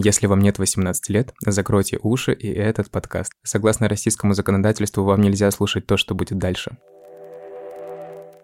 Если вам нет 18 лет, закройте уши и этот подкаст. Согласно российскому законодательству, вам нельзя слушать то, что будет дальше.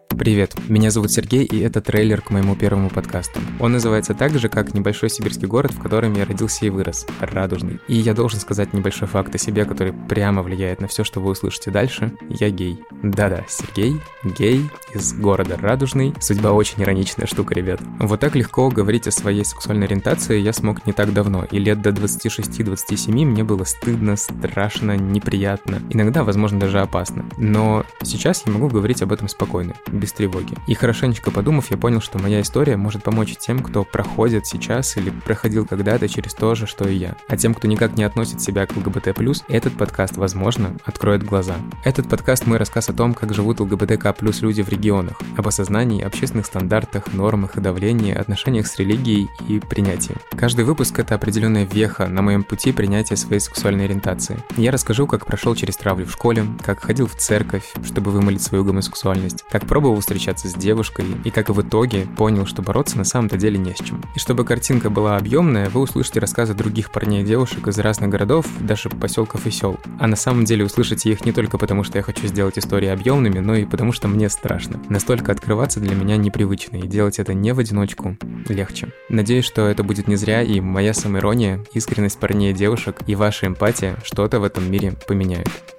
Привет, меня зовут Сергей, и это трейлер к моему первому подкасту. Он называется так же, как небольшой сибирский город, в котором я родился и вырос – Радужный. И я должен сказать небольшой факт о себе, который прямо влияет на все, что вы услышите дальше. Я гей. Да-да, Сергей, гей, из города Радужный. Судьба очень ироничная штука, ребят. Вот так легко говорить о своей сексуальной ориентации я смог не так давно, и лет до 26-27 мне было стыдно, страшно, неприятно, иногда, возможно, даже опасно. Но сейчас я могу говорить об этом спокойно, без тревоги. И хорошенечко подумав, я понял, что моя история может помочь тем, кто проходит сейчас или проходил когда-то через то же, что и я. А тем, кто никак не относит себя к ЛГБТ+, этот подкаст, возможно, откроет глаза. Этот подкаст – мой рассказ о том, как живут ЛГБТК плюс люди в регионах, об осознании, общественных стандартах, нормах и давлении, отношениях с религией и принятии. Каждый выпуск – это определенная веха на моем пути принятия своей сексуальной ориентации. Я расскажу, как прошел через травлю в школе, как ходил в церковь, чтобы вымолить свою гомосексуальность, как пробовал встречаться с девушкой и как в итоге понял, что бороться на самом-то деле не с чем. И чтобы картинка была объемная, вы услышите рассказы других парней и девушек из разных городов, даже поселков и сел. А на самом деле услышите их не только потому, что я хочу сделать истории объемными, но и потому, что мне страшно. Настолько открываться для меня непривычно, и делать это не в одиночку легче. Надеюсь, что это будет не зря, и моя самоирония, искренность парней и девушек и ваша эмпатия что-то в этом мире поменяют.